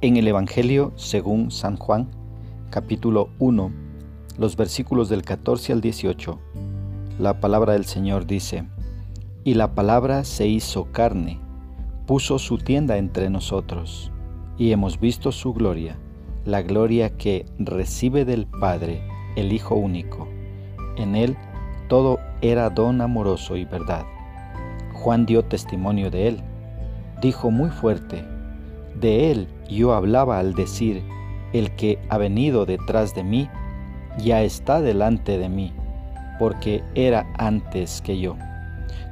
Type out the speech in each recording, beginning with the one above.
En el Evangelio según San Juan, capítulo 1, los versículos del 14 al 18, la palabra del Señor dice, Y la palabra se hizo carne, puso su tienda entre nosotros, y hemos visto su gloria, la gloria que recibe del Padre, el Hijo único. En él todo era don amoroso y verdad. Juan dio testimonio de él. Dijo muy fuerte, de él yo hablaba al decir, el que ha venido detrás de mí, ya está delante de mí, porque era antes que yo.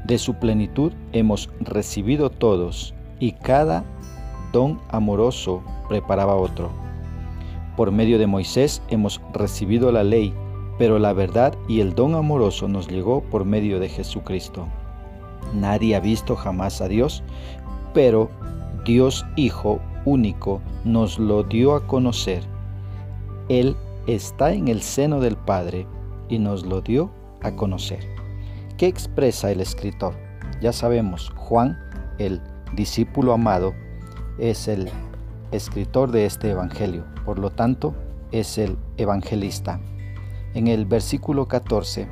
De su plenitud hemos recibido todos, y cada don amoroso preparaba otro. Por medio de Moisés hemos recibido la ley, pero la verdad y el don amoroso nos llegó por medio de Jesucristo. Nadie ha visto jamás a Dios, pero Dios Hijo único nos lo dio a conocer. Él está en el seno del Padre y nos lo dio a conocer. ¿Qué expresa el escritor? Ya sabemos, Juan, el discípulo amado, es el escritor de este Evangelio, por lo tanto, es el evangelista. En el versículo 14,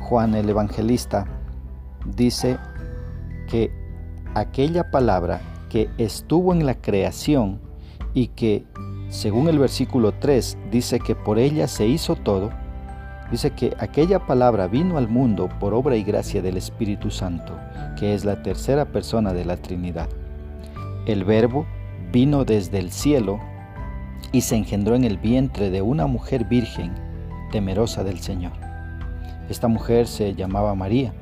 Juan el evangelista dice que aquella palabra que estuvo en la creación y que, según el versículo 3, dice que por ella se hizo todo, dice que aquella palabra vino al mundo por obra y gracia del Espíritu Santo, que es la tercera persona de la Trinidad. El verbo vino desde el cielo y se engendró en el vientre de una mujer virgen, temerosa del Señor. Esta mujer se llamaba María.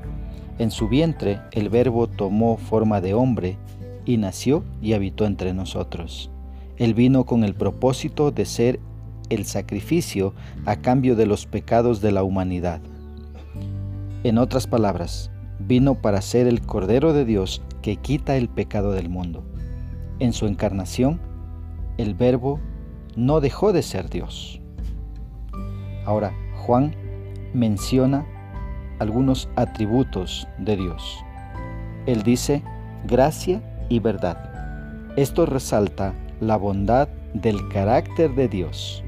En su vientre el verbo tomó forma de hombre y nació y habitó entre nosotros. Él vino con el propósito de ser el sacrificio a cambio de los pecados de la humanidad. En otras palabras, vino para ser el Cordero de Dios que quita el pecado del mundo. En su encarnación, el Verbo no dejó de ser Dios. Ahora, Juan menciona algunos atributos de Dios. Él dice, gracia y verdad. Esto resalta la bondad del carácter de Dios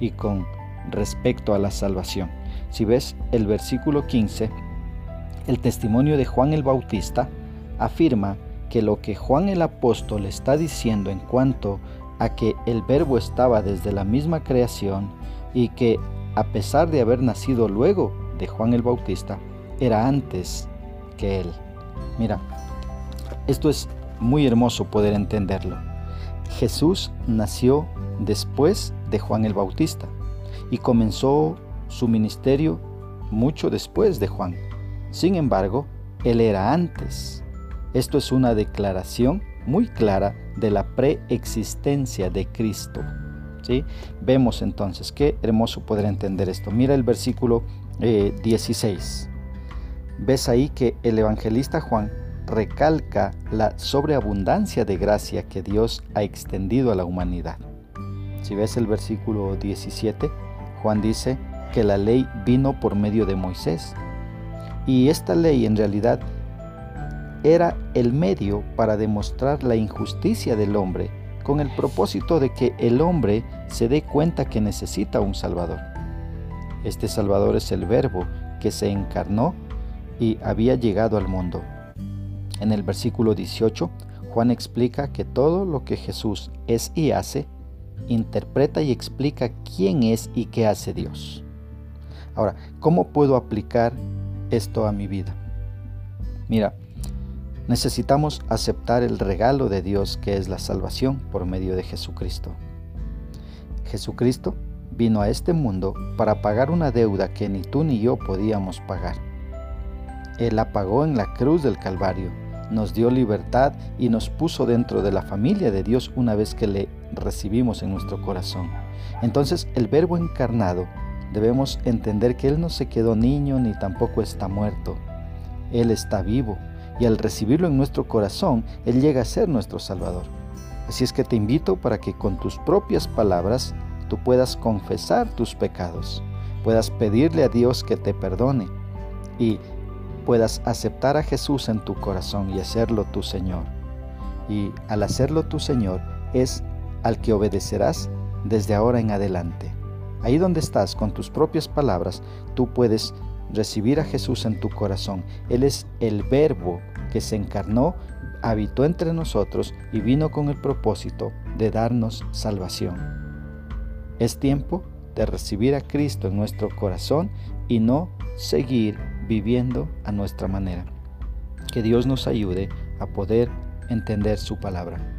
y con respecto a la salvación. Si ves el versículo 15, el testimonio de Juan el Bautista afirma que lo que Juan el apóstol está diciendo en cuanto a que el verbo estaba desde la misma creación y que a pesar de haber nacido luego de Juan el Bautista, era antes que él. Mira, esto es muy hermoso poder entenderlo. Jesús nació después de Juan el Bautista y comenzó su ministerio mucho después de Juan. Sin embargo, Él era antes. Esto es una declaración muy clara de la preexistencia de Cristo. ¿sí? Vemos entonces, qué hermoso poder entender esto. Mira el versículo 16. Eh, Ves ahí que el evangelista Juan recalca la sobreabundancia de gracia que Dios ha extendido a la humanidad. Si ves el versículo 17, Juan dice que la ley vino por medio de Moisés. Y esta ley en realidad era el medio para demostrar la injusticia del hombre con el propósito de que el hombre se dé cuenta que necesita un Salvador. Este Salvador es el Verbo que se encarnó y había llegado al mundo. En el versículo 18, Juan explica que todo lo que Jesús es y hace, interpreta y explica quién es y qué hace Dios. Ahora, ¿cómo puedo aplicar esto a mi vida? Mira, necesitamos aceptar el regalo de Dios que es la salvación por medio de Jesucristo. Jesucristo vino a este mundo para pagar una deuda que ni tú ni yo podíamos pagar. Él la pagó en la cruz del Calvario nos dio libertad y nos puso dentro de la familia de Dios una vez que le recibimos en nuestro corazón. Entonces el verbo encarnado debemos entender que Él no se quedó niño ni tampoco está muerto. Él está vivo y al recibirlo en nuestro corazón, Él llega a ser nuestro Salvador. Así es que te invito para que con tus propias palabras tú puedas confesar tus pecados, puedas pedirle a Dios que te perdone y puedas aceptar a Jesús en tu corazón y hacerlo tu Señor. y al hacerlo tu Señor es al que obedecerás desde ahora en adelante. Ahí donde estás, con tus propias palabras, tú puedes recibir a Jesús en tu corazón. Él es el verbo que se encarnó, habitó entre nosotros y vino con el propósito de darnos salvación. Es tiempo de recibir a Cristo en nuestro corazón y no seguir viviendo a nuestra manera. Que Dios nos ayude a poder entender su palabra.